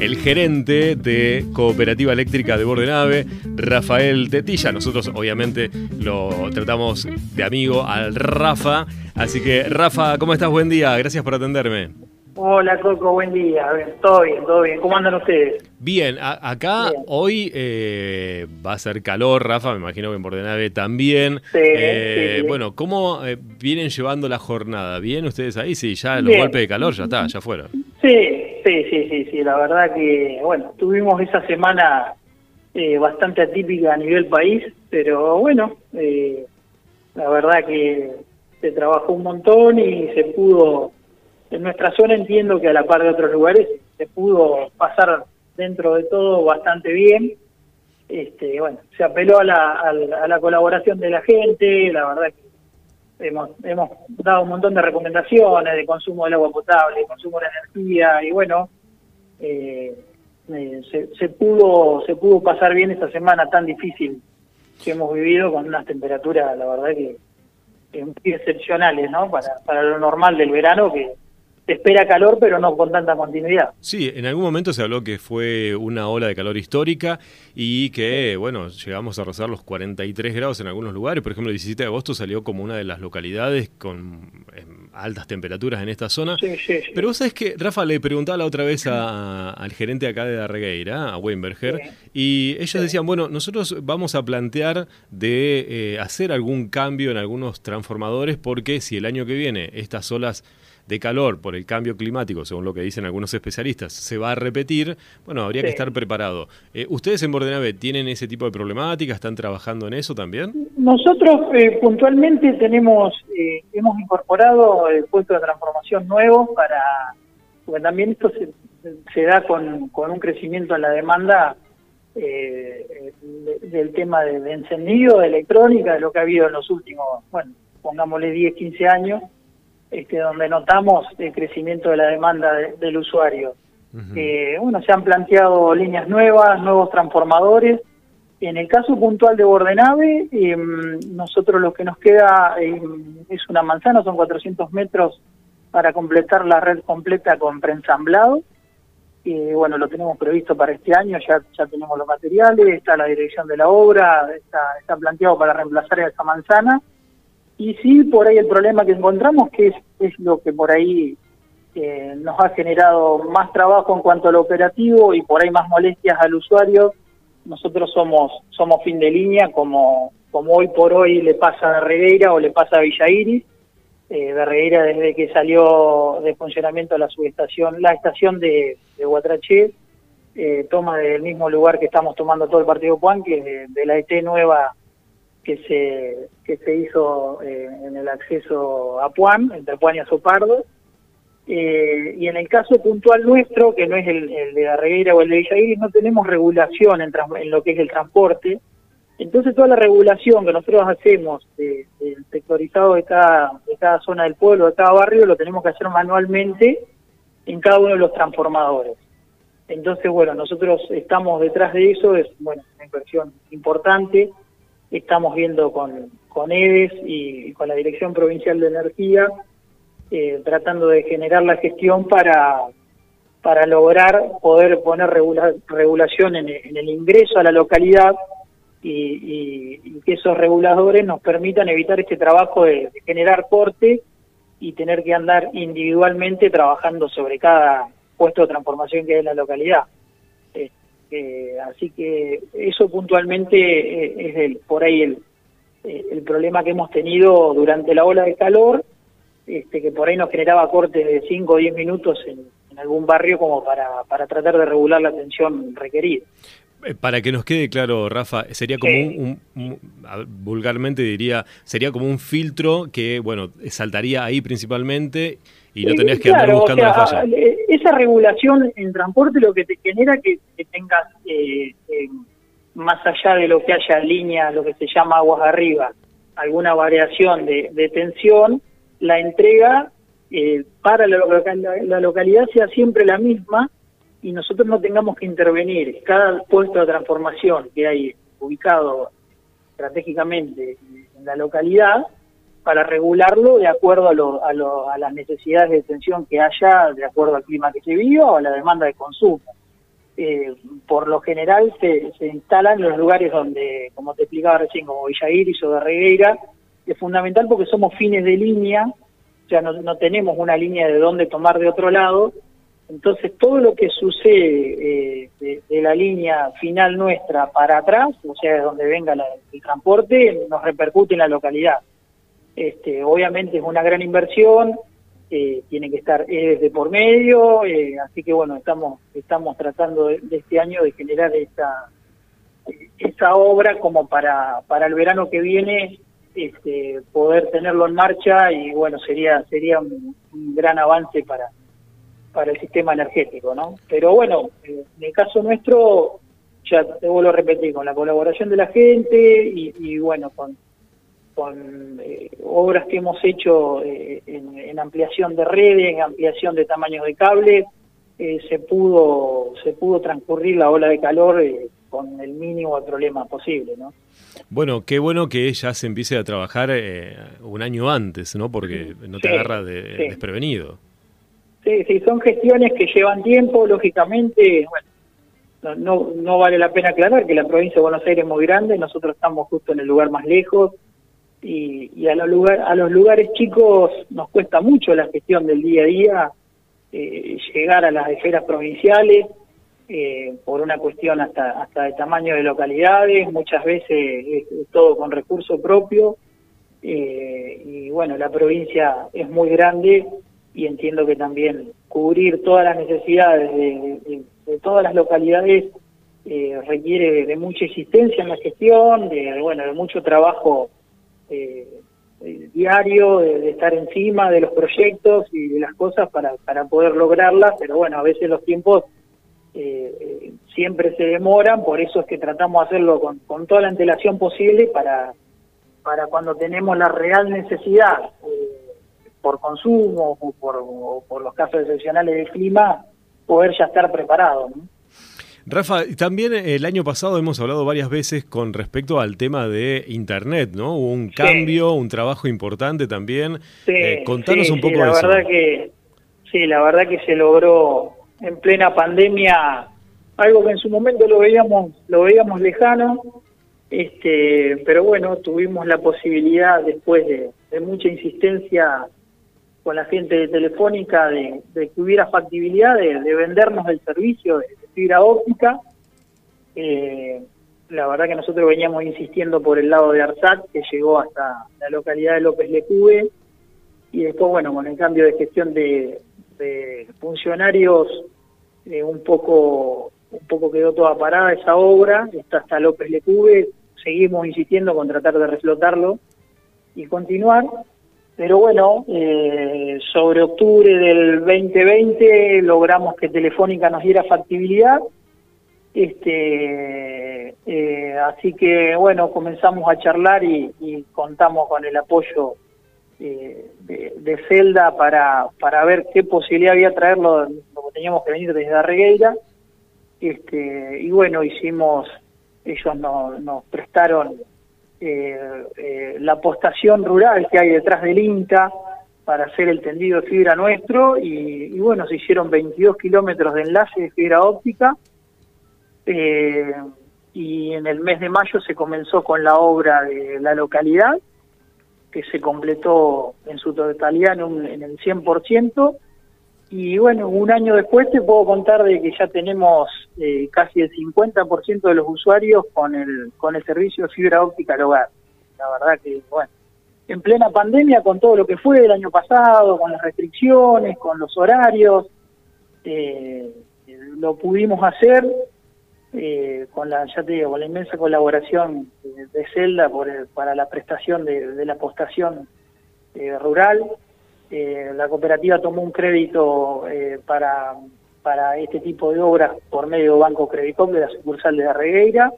el gerente de Cooperativa Eléctrica de Bordenave, Rafael Tetilla. Nosotros obviamente lo tratamos de amigo al Rafa. Así que Rafa, ¿cómo estás? Buen día, gracias por atenderme. Hola Coco, buen día. todo bien, todo bien. ¿Cómo andan ustedes? Bien, acá hoy eh, va a ser calor, Rafa, me imagino que en Bordenave también. Eh, bueno, ¿cómo eh, vienen llevando la jornada? ¿Bien ustedes ahí? Sí, ya los golpes de calor ya está, ya fueron. Sí, sí, sí, sí, sí. La verdad que, bueno, tuvimos esa semana bastante atípica a nivel país, pero bueno, la verdad que se trabajó un montón y se pudo en nuestra zona entiendo que a la par de otros lugares se pudo pasar dentro de todo bastante bien. Este, bueno, se apeló a la, a la, colaboración de la gente, la verdad que hemos, hemos dado un montón de recomendaciones de consumo del agua potable, consumo de energía y bueno, eh, eh, se, se, pudo se pudo pasar bien esta semana tan difícil que hemos vivido con unas temperaturas, la verdad que, excepcionales, ¿no? Para, para lo normal del verano que espera calor, pero no con tanta continuidad. Sí, en algún momento se habló que fue una ola de calor histórica y que, bueno, llegamos a rozar los 43 grados en algunos lugares. Por ejemplo, el 17 de agosto salió como una de las localidades con em, altas temperaturas en esta zona. Sí, sí, Pero vos sabés que, Rafa, le preguntaba la otra vez al gerente acá de Darregueira, a Weinberger, y ellos decían, bueno, nosotros vamos a plantear de eh, hacer algún cambio en algunos transformadores porque si el año que viene estas olas de calor por el cambio climático, según lo que dicen algunos especialistas, se va a repetir, bueno, habría que estar preparado. Eh, ¿Ustedes en Bordenave tienen ese tipo de problemática? ¿Están trabajando en eso también? Nosotros eh, puntualmente tenemos, eh, hemos incorporado el puesto de transformación nuevo para, porque también esto se, da con, con, un crecimiento en la demanda del tema de, de encendido, de electrónica, de lo que ha habido en los últimos, bueno, pongámosle 10, 15 años este, donde notamos el crecimiento de la demanda del usuario. Eh, bueno, se han planteado líneas nuevas, nuevos transformadores. En el caso puntual de Bordenave, em, nosotros lo que nos queda em, es una manzana, son 400 metros para completar la red completa con preensamblado. y bueno, lo tenemos previsto para este año, ya, ya tenemos los materiales, está la dirección de la obra, está, está planteado para reemplazar esa manzana y sí, por ahí el problema que encontramos, que es, lo que por ahí eh, nos ha generado más trabajo en cuanto al operativo y por ahí más molestias al usuario, nosotros somos somos fin de línea, como, como hoy por hoy le pasa a Regueira o le pasa a Villa Iris. Eh, de Regueira desde que salió de funcionamiento la subestación, la estación de, de Guatraché, eh, toma del mismo lugar que estamos tomando todo el partido Juan, que es de la ET nueva que se, que se hizo eh, en el acceso a Puan, entre Puan y Azopardo. Eh, y en el caso puntual nuestro, que no es el, de la Regueira o el de Villa no tenemos regulación en, en, lo que es el transporte. Entonces toda la regulación que nosotros hacemos del sectorizado de cada, de cada zona del pueblo, de cada barrio, lo tenemos que hacer manualmente en cada uno de los transformadores. Entonces, bueno, nosotros estamos detrás de eso, es bueno, una inversión importante estamos viendo con, con EDES y con la Dirección Provincial de Energía, eh, tratando de generar la gestión para, para lograr poder poner regulación en, el ingreso a la localidad y, que esos reguladores nos permitan evitar este trabajo de, generar corte y tener que andar individualmente trabajando sobre cada puesto de transformación que hay en la localidad. Eh, así que eso puntualmente eh, es el, por ahí el, eh, el problema que hemos tenido durante la ola de calor, este, que por ahí nos generaba cortes de 5 o 10 minutos en, algún barrio como para, para tratar de regular la tensión requerida. Para que nos quede claro, Rafa, sería como un, vulgarmente diría, sería como un filtro que, bueno, saltaría ahí principalmente y no tenías que andar buscando la falla esa regulación en transporte lo que te genera que, que tengas, eh, eh, más allá de lo que haya línea, lo que se llama aguas arriba, alguna variación de, tensión, la entrega eh, para la, la, localidad sea siempre la misma y nosotros no tengamos que intervenir. Cada puesto de transformación que hay ubicado estratégicamente en la localidad para regularlo de acuerdo a, las necesidades de tensión que haya, de acuerdo al clima que se viva o a la demanda de consumo. eh, por lo general se, se instalan los lugares donde, como te explicaba recién, como Villa Iris o de Regueira, es fundamental porque somos fines de línea, o sea, no, tenemos una línea de dónde tomar de otro lado, entonces todo lo que sucede eh, de, la línea final nuestra para atrás, o sea, de donde venga el transporte, nos repercute en la localidad. Este, obviamente es una gran inversión, eh, tiene que estar desde por medio, eh, así que bueno, estamos estamos tratando de, este año de generar esta esa obra como para para el verano que viene este, poder tenerlo en marcha y bueno sería sería un, gran avance para para el sistema energético, ¿no? Pero bueno, en el caso nuestro, ya te vuelvo a repetir, con la colaboración de la gente y, y bueno, con con eh, obras que hemos hecho eh, en, ampliación de redes, en ampliación de tamaños de cable, eh, se pudo se pudo transcurrir la ola de calor con el mínimo de problemas posible, ¿no? Bueno, qué bueno que ya se empiece a trabajar un año antes, ¿no? Porque no te agarra de, desprevenido. Sí, sí, son gestiones que llevan tiempo, lógicamente, bueno, no, no vale la pena aclarar que la provincia de Buenos Aires es muy grande, nosotros estamos justo en el lugar más lejos, y, a, los lugar, a los lugares chicos nos cuesta mucho la gestión del día a día, eh, llegar a las esferas provinciales, eh, por una cuestión hasta, hasta de tamaño de localidades, muchas veces es, todo con recurso propio, eh, y bueno, la provincia es muy grande y entiendo que también cubrir todas las necesidades de, todas las localidades requiere de mucha existencia en la gestión, de, bueno, de mucho trabajo eh, diario, de, estar encima de los proyectos y de las cosas para, para poder lograrlas, pero bueno, a veces los tiempos eh, eh, siempre se demoran, por eso es que tratamos de hacerlo con, con toda la antelación posible para, para cuando tenemos la real necesidad por consumo o por, por los casos excepcionales del clima, poder ya estar preparado. ¿no? Rafa, también el año pasado hemos hablado varias veces con respecto al tema de Internet, ¿no? Hubo un cambio, un trabajo importante también. Sí, eh, contanos un poco la verdad Que, sí, la verdad que se logró en plena pandemia algo que en su momento lo veíamos, lo veíamos lejano, este, pero bueno, tuvimos la posibilidad después de, mucha insistencia con la gente de Telefónica de, que hubiera factibilidad de, de vendernos el servicio de, fibra óptica. Eh, la verdad que nosotros veníamos insistiendo por el lado de Arsat, que llegó hasta la localidad de López Lecube, y después, bueno, con el cambio de gestión de, funcionarios, eh, un poco un poco quedó toda parada esa obra, está hasta López Lecube, seguimos insistiendo con tratar de reflotarlo y continuar, pero bueno, eh, sobre octubre del 2020 logramos que Telefónica nos diera factibilidad. Este, eh, así que bueno, comenzamos a charlar y, contamos con el apoyo eh, de, Celda para, para ver qué posibilidad había traerlo, lo teníamos que venir desde Arregueira. Este, y bueno, hicimos, ellos nos prestaron la postación rural que hay detrás del INTA para hacer el tendido de fibra nuestro y, bueno, se hicieron 22 kilómetros de enlace de fibra óptica eh, y en el mes de mayo se comenzó con la obra de la localidad que se completó en su totalidad en, un, en el 100% y bueno, un año después te puedo contar de que ya tenemos eh, casi el 50% de los usuarios con el, con el servicio de fibra óptica al hogar. La verdad que, bueno, en plena pandemia, con todo lo que fue el año pasado, con las restricciones, con los horarios, eh, lo pudimos hacer eh, con la, ya te digo, con la inmensa colaboración de, Celda por para la prestación de, de la postación rural eh, la cooperativa tomó un crédito eh, para, para este tipo de obras por medio de Banco Credicom de la sucursal de la Regueira.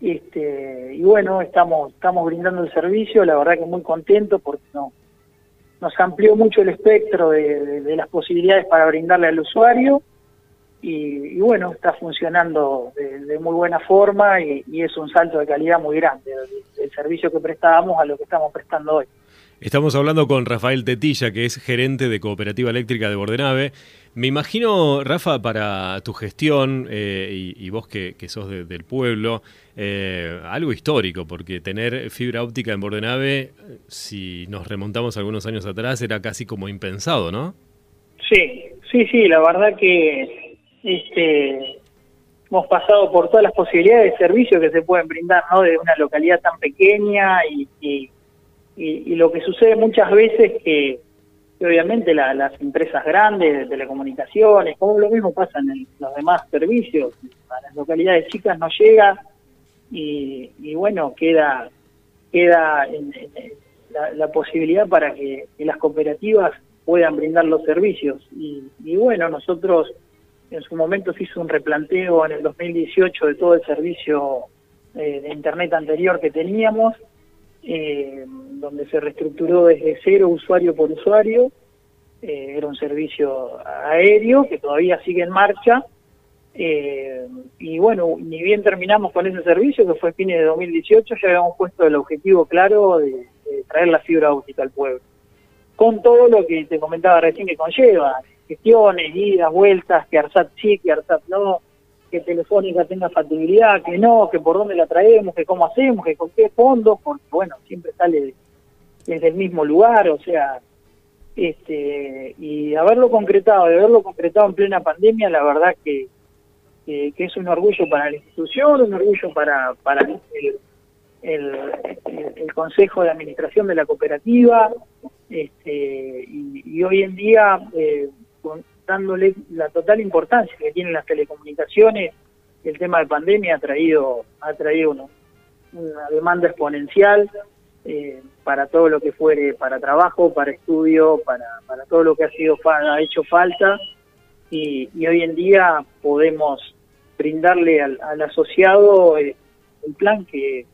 Este, y bueno, estamos, estamos brindando el servicio, la verdad que muy contento porque no, nos amplió mucho el espectro de, las posibilidades para brindarle al usuario y, bueno, está funcionando de, muy buena forma y, es un salto de calidad muy grande del servicio que prestábamos a lo que estamos prestando hoy. Estamos hablando con Rafael Tetilla, que es gerente de Cooperativa Eléctrica de Bordenave. Me imagino, Rafa, para tu gestión eh, y, vos que, sos del pueblo, eh, algo histórico, porque tener fibra óptica en Bordenave, si nos remontamos algunos años atrás, era casi como impensado, ¿no? Sí, sí, sí, la verdad que este, hemos pasado por todas las posibilidades de servicio que se pueden brindar, ¿no? De una localidad tan pequeña y y, lo que sucede muchas veces que, que obviamente las empresas grandes de telecomunicaciones, como lo mismo pasa en los demás servicios, a las localidades chicas no llega y, y bueno, queda queda en, la, posibilidad para que, las cooperativas puedan brindar los servicios. Y, y, bueno, nosotros en su momento se hizo un replanteo en el 2018 de todo el servicio eh, de Internet anterior que teníamos eh, donde se reestructuró desde cero usuario por usuario. Eh, era un servicio aéreo que todavía sigue en marcha. Eh, y bueno, ni bien terminamos con ese servicio, que fue fines de 2018, ya habíamos puesto el objetivo claro de, traer la fibra óptica al pueblo. Con todo lo que te comentaba recién que conlleva, gestiones, idas, vueltas, que ARSAT sí, que ARSAT no, que Telefónica tenga factibilidad, que no, que por dónde la traemos, que cómo hacemos, que con qué fondos, porque bueno, siempre sale desde el mismo lugar, o sea, este y haberlo concretado, de haberlo concretado en plena pandemia, la verdad que, que, es un orgullo para la institución, un orgullo para, para el, el, Consejo de Administración de la cooperativa, este, y, hoy en día eh, dándole la total importancia que tienen las telecomunicaciones, el tema de pandemia ha traído, ha traído una demanda exponencial eh, para todo lo que fuere, para trabajo, para estudio, para, para todo lo que ha sido ha hecho falta y, hoy en día podemos brindarle al, asociado eh, el plan que,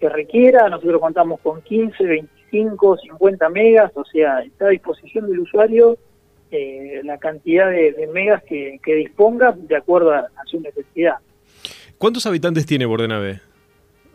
que requiera. Nosotros contamos con 15, 25, 50 megas, o sea, está a disposición del usuario eh, la cantidad de, megas que, disponga de acuerdo a, su necesidad. ¿Cuántos habitantes tiene Bordenave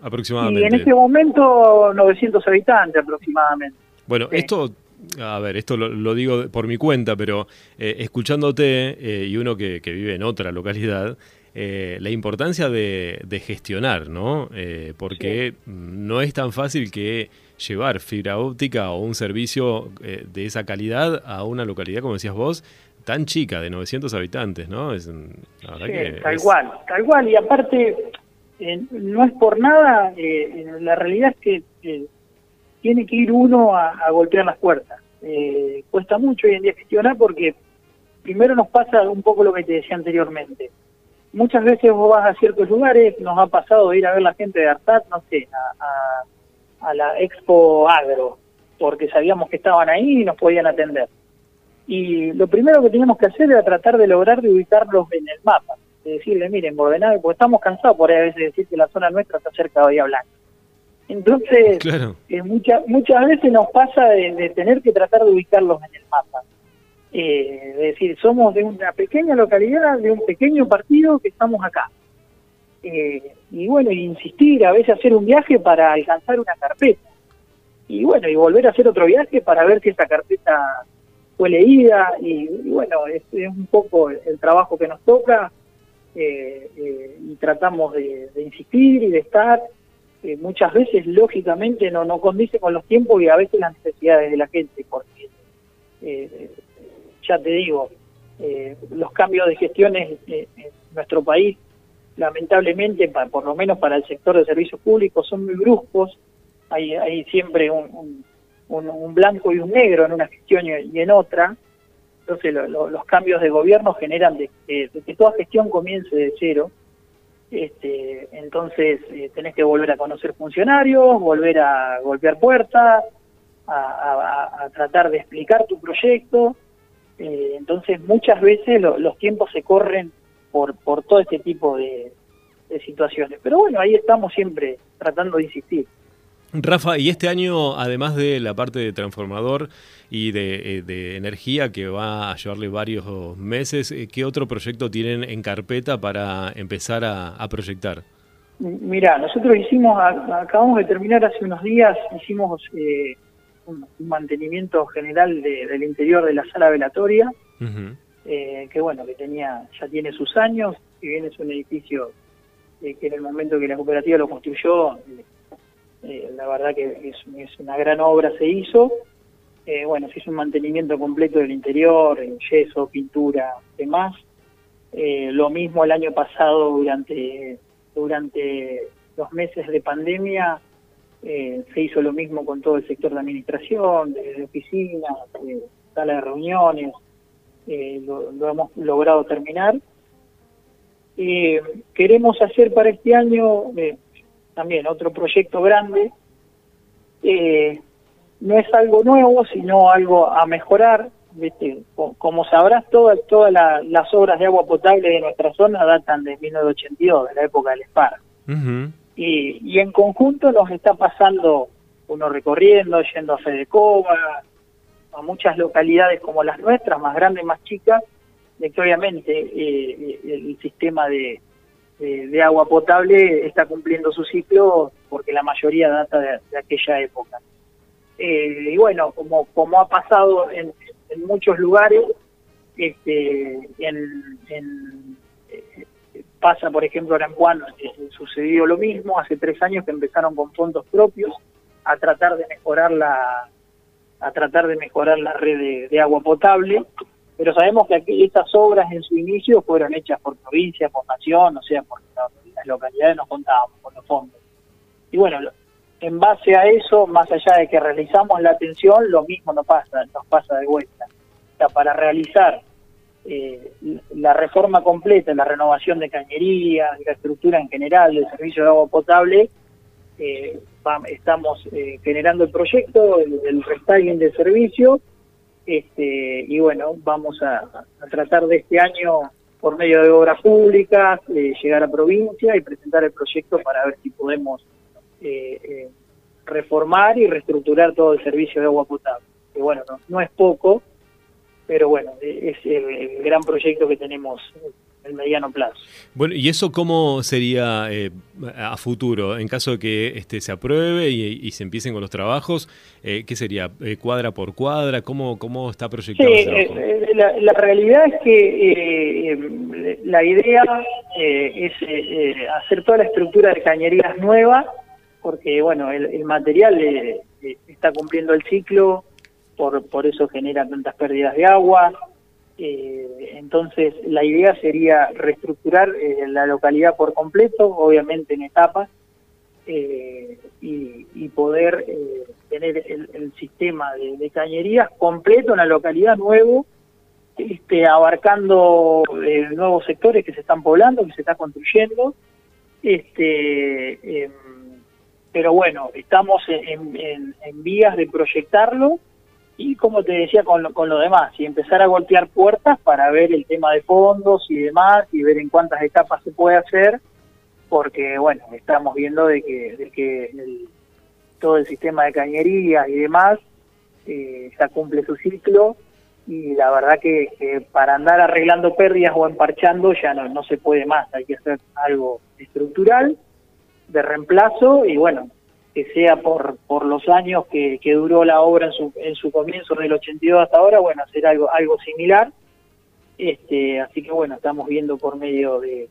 aproximadamente? Y en este momento 900 habitantes aproximadamente. Bueno, esto a ver, esto lo, digo por mi cuenta, pero eh, escuchándote eh, y uno que, vive en otra localidad, la importancia de, gestionar, ¿no? porque no es tan fácil que llevar fibra óptica o un servicio eh, de esa calidad a una localidad, como decías vos, tan chica, de 900 habitantes, ¿no? Es, tal cual, tal cual. Y aparte, eh, no es por nada, eh, la realidad es que tiene que ir uno a, golpear las puertas. cuesta mucho hoy en día gestionar porque primero nos pasa un poco lo que te decía anteriormente. Muchas veces vos vas a ciertos lugares, nos ha pasado ir a ver la gente de Artat, no sé, a a la Expo Agro, porque sabíamos que estaban ahí y nos podían atender. Y lo primero que teníamos que hacer era tratar de lograr de ubicarlos en el mapa, de decirle, miren, Bordenave, porque estamos cansados por a veces decir que la zona nuestra está cerca de Bahía Blanca. Entonces, eh, muchas muchas veces nos pasa de, tener que tratar de ubicarlos en el mapa. Eh, es decir, somos de una pequeña localidad, de un pequeño partido que estamos acá. Eh, y bueno, insistir, a veces hacer un viaje para alcanzar una carpeta. Y bueno, y volver a hacer otro viaje para ver si esa carpeta fue leída. Y, bueno, es, un poco el, trabajo que nos toca eh, eh, y tratamos de, insistir y de estar. muchas veces, lógicamente, no, no condice con los tiempos y a veces las necesidades de la gente, porque ya te digo, los cambios de gestiones en nuestro país lamentablemente, por lo menos para el sector de servicios públicos, son muy bruscos. Hay, hay siempre un, blanco y un negro en una gestión y en otra. Entonces los cambios de gobierno generan de, que toda gestión comience de cero. Este, entonces eh, tenés que volver a conocer funcionarios, volver a golpear puertas, a, tratar de explicar tu proyecto. Eh, entonces muchas veces los tiempos se corren por, por todo este tipo de, situaciones. Pero bueno, ahí estamos siempre tratando de insistir. Rafa, y este año, además de la parte de transformador y de, eh, energía que va a llevarle varios meses, eh, ¿qué otro proyecto tienen en carpeta para empezar a, proyectar? Mira, nosotros hicimos, acabamos de terminar hace unos días, hicimos eh, un, mantenimiento general del interior de la sala velatoria, eh, que bueno, que tenía ya tiene sus años, si bien es un edificio que en el momento que la cooperativa lo construyó, la verdad que es, es, una gran obra se hizo. bueno, se hizo un mantenimiento completo del interior, yeso, pintura, demás. lo mismo el año pasado durante durante los meses de pandemia eh, se hizo lo mismo con todo el sector de administración, de, oficinas, de sala de reuniones, eh, lo, hemos logrado terminar. Eh, queremos hacer para este año también otro proyecto grande. no es algo nuevo, sino algo a mejorar. Como sabrás, todas todas las obras de agua potable de nuestra zona datan de 1982, de la época del SPAR. Y, en conjunto nos está pasando uno recorriendo, yendo a Fedecoba, a muchas localidades como las nuestras, más grandes, más chicas, de que obviamente eh, el sistema de, agua potable está cumpliendo su ciclo porque la mayoría data de, aquella época. Eh, y bueno, como, como ha pasado en, muchos lugares, este, en, eh, pasa, por ejemplo, ahora en Juan, eh, sucedió lo mismo, hace tres años que empezaron con fondos propios a tratar de mejorar la a tratar de mejorar la red de, agua potable, pero sabemos que aquí estas obras en su inicio fueron hechas por provincia, por nación, o sea, por las localidades nos contábamos con los fondos. Y bueno, en base a eso, más allá de que realizamos la atención, lo mismo nos pasa, nos pasa de vuelta. O sea, para realizar eh, la reforma completa, la renovación de cañerías, la estructura en general del servicio de agua potable, eh, estamos eh, generando el proyecto, el, el restyling del servicio, este, y bueno, vamos a, tratar de este año, por medio de obras públicas, llegar a provincia y presentar el proyecto para ver si podemos reformar y reestructurar todo el servicio de agua potable. Que bueno, no es poco, pero bueno, es el, gran proyecto que tenemos en el mediano plazo. Bueno, ¿y eso cómo sería eh, a futuro? En caso de que este se apruebe y, se empiecen con los trabajos, eh, ¿qué sería? Eh, ¿Cuadra por cuadra? ¿Cómo, cómo está proyectado? Sí, eh, la, la, realidad es que la idea es hacer toda la estructura de cañerías nueva, porque bueno, el, el material está cumpliendo el ciclo, por, por eso genera tantas pérdidas de agua. Eh, entonces, la idea sería reestructurar eh, la localidad por completo, obviamente en etapas, eh, y, poder tener el, sistema de, cañerías completo en la localidad nuevo, este, abarcando nuevos sectores que se están poblando, que se está construyendo. Este, em, pero bueno, estamos en vías de proyectarlo y como te decía con lo, con lo demás, y empezar a golpear puertas para ver el tema de fondos y demás, y ver en cuántas etapas se puede hacer, porque bueno, estamos viendo de que, de que todo el sistema de cañería y demás eh, ya cumple su ciclo, y la verdad que, para andar arreglando pérdidas o emparchando ya no, no se puede más, hay que hacer algo estructural, de reemplazo, y bueno, que sea por, por los años que, que duró la obra en su, en su comienzo del 82 hasta ahora, bueno, hacer algo, algo similar. Este, así que bueno, estamos viendo por medio de,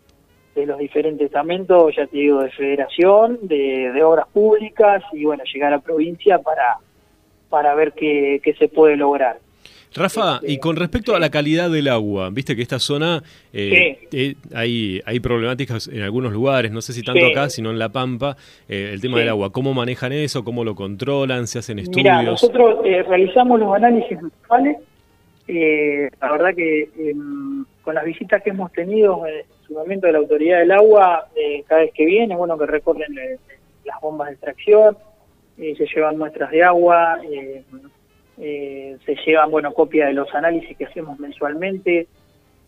de los diferentes estamentos, ya te digo, de federación, de, de obras públicas y bueno, llegar a provincia para, para ver qué, qué se puede lograr. Rafa, y con respecto a la calidad del agua, viste que esta zona eh, eh, hay, hay problemáticas en algunos lugares, no sé si tanto acá, sino en La Pampa, eh, el tema del agua. ¿Cómo manejan eso? ¿Cómo lo controlan? ¿Se hacen estudios? Mira, nosotros realizamos los análisis mensuales. la verdad que em, con las visitas que hemos tenido en su momento de la Autoridad del Agua, cada vez que viene, bueno, que recorren las bombas de extracción, se llevan muestras de agua eh, se llevan bueno copia de los análisis que hacemos mensualmente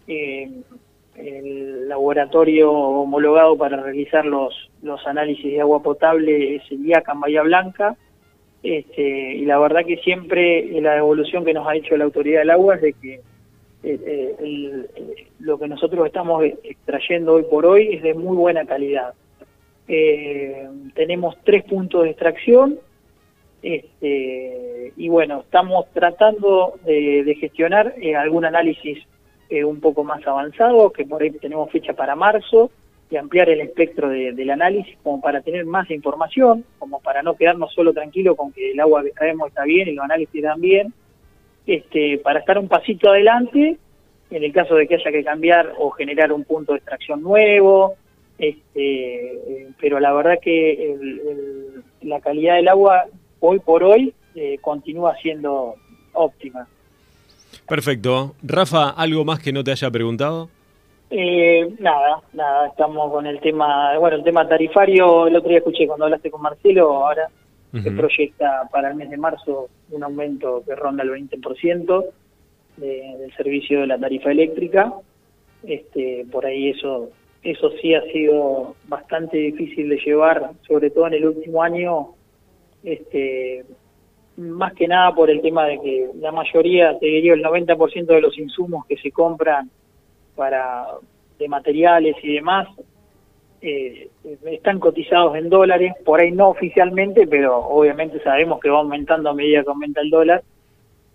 eh, el laboratorio homologado para realizar los los análisis de agua potable es el IACA Bahía Blanca. Este, y la verdad que siempre la evolución que nos ha hecho la autoridad del agua es de que eh, lo que nosotros estamos extrayendo hoy por hoy es de muy buena calidad. Tenemos tres puntos de extracción Este, y bueno, estamos tratando de, gestionar eh, algún análisis eh, un poco más avanzado, que por ahí tenemos fecha para marzo, y ampliar el espectro del análisis como para tener más información, como para no quedarnos solo tranquilos con que el agua que traemos está bien y los análisis están bien, este, para estar un pasito adelante en el caso de que haya que cambiar o generar un punto de extracción nuevo, este, eh, pero la verdad que la calidad del agua hoy por hoy eh, continúa siendo óptima. Perfecto. Rafa, ¿algo más que no te haya preguntado? Eh, nada, nada, estamos con el tema, bueno, el tema tarifario, el otro día escuché cuando hablaste con Marcelo, ahora se proyecta para el mes de marzo un aumento que ronda el 20% del servicio de la tarifa eléctrica. Este, por ahí eso, eso sí ha sido bastante difícil de llevar, sobre todo en el último año, este, más que nada por el tema de que la mayoría, te diría el 90% de los insumos que se compran para de materiales y demás eh, están cotizados en dólares, por ahí no oficialmente, pero obviamente sabemos que va aumentando a medida que aumenta el dólar.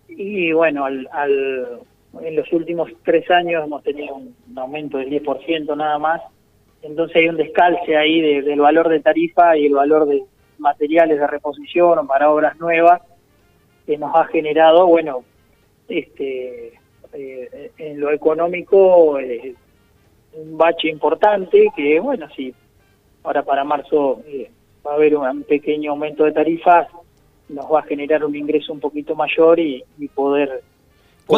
Y bueno, al, en los últimos tres años hemos tenido un, aumento del 10% nada más. Entonces hay un descalce ahí del valor de tarifa y el valor de materiales de reposición o para obras nuevas que nos ha generado, bueno, este eh, en lo económico eh, un bache importante que, bueno, sí, ahora para marzo eh, va a haber un pequeño aumento de tarifas, nos va a generar un ingreso un poquito mayor y, poder,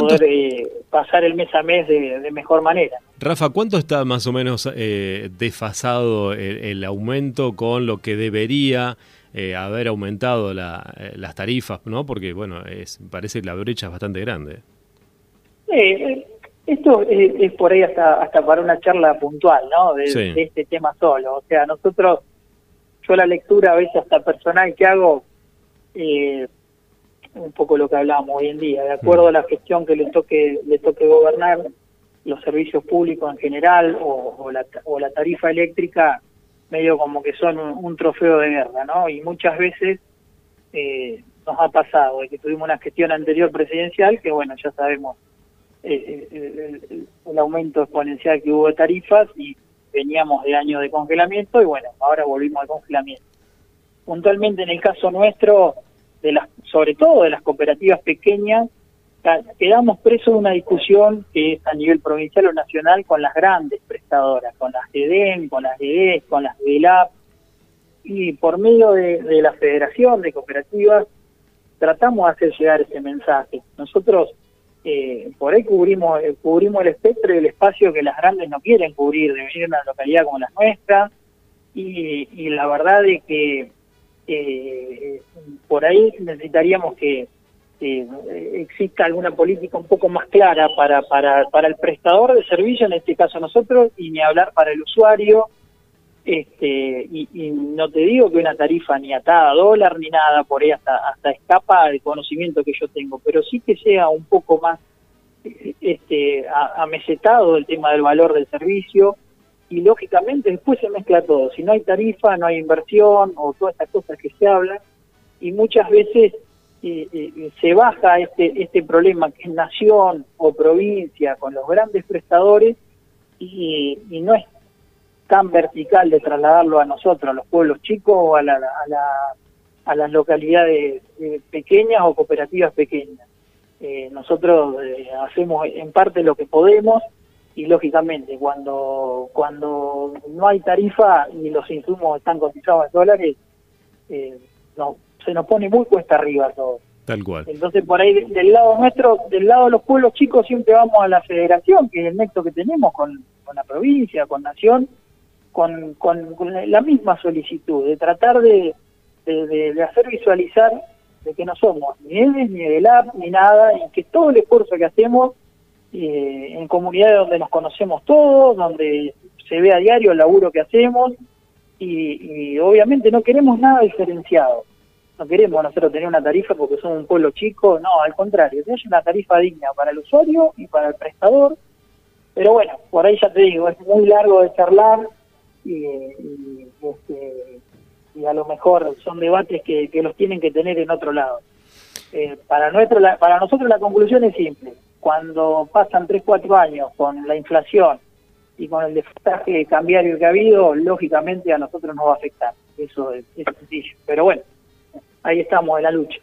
poder pasar el mes a mes de, mejor manera. Rafa, ¿cuánto está más o menos desfasado el, aumento con lo que debería haber aumentado las tarifas, ¿no? Porque, bueno, es, parece que la brecha es bastante grande. Eh, esto es, por ahí hasta hasta para una charla puntual, ¿no? De, este tema solo. O sea, nosotros, yo la lectura a veces hasta personal que hago, eh, un poco lo que hablamos hoy en día, de acuerdo mm. a la gestión que le toque le toque gobernar, los servicios públicos en general o, la, o la tarifa eléctrica, medio como que son un, trofeo de guerra, ¿no? Y muchas veces eh, nos ha pasado de que tuvimos una gestión anterior presidencial que, bueno, ya sabemos el, aumento exponencial que hubo de tarifas y veníamos de años de congelamiento y bueno, ahora volvimos al congelamiento. Puntualmente en el caso nuestro, de las, sobre todo de las cooperativas pequeñas, quedamos presos de una discusión que es a nivel provincial o nacional con las grandes prestadoras, con las GEDEM, con las GEDES, con las GELAP, y por medio de, de la Federación de Cooperativas tratamos de hacer llegar ese mensaje. Nosotros eh, por ahí cubrimos, eh, cubrimos el espectro y el espacio que las grandes no quieren cubrir, de venir a una localidad como la nuestra, y, la verdad es que eh, por ahí necesitaríamos que exista alguna política un poco más clara para, para, para el prestador de servicio, en este caso nosotros, y ni hablar para el usuario, este y, no te digo que una tarifa ni atada a dólar ni nada por ahí hasta hasta escapa del conocimiento que yo tengo pero sí que sea un poco más este amesetado el tema del valor del servicio y lógicamente después se mezcla todo si no hay tarifa no hay inversión o todas estas cosas que se hablan y muchas veces eh, eh, se baja este este problema que es nación o provincia con los grandes prestadores y, y no es tan vertical de trasladarlo a nosotros, a los pueblos chicos o a, la, a, la, a las localidades eh, pequeñas o cooperativas pequeñas. Eh, nosotros hacemos en parte lo que podemos y lógicamente cuando cuando no hay tarifa y los insumos están cotizados en dólares, no, se nos pone muy cuesta arriba todo. Tal cual. Entonces, por ahí, del lado nuestro, del lado de los pueblos chicos, siempre vamos a la federación, que es el nexo que tenemos con, con la provincia, con Nación, con, con, la misma solicitud, de tratar de, de, hacer visualizar de que no somos ni EDES, ni EDELAP, ni nada, y que todo el esfuerzo que hacemos eh, en comunidades donde nos conocemos todos, donde se ve a diario el laburo que hacemos, y, obviamente no queremos nada diferenciado. No queremos nosotros tener una tarifa porque somos un pueblo chico, no, al contrario, que una tarifa digna para el usuario y para el prestador. Pero bueno, por ahí ya te digo, es muy largo de charlar, y, este, y a lo mejor son debates que, los tienen que tener en otro lado. Eh, para, nuestro, para nosotros la conclusión es simple. Cuando pasan 3, 4 años con la inflación y con el desfasaje cambiario que ha habido, lógicamente a nosotros nos va a afectar. Eso es, es sencillo. Pero bueno, ahí estamos en la lucha.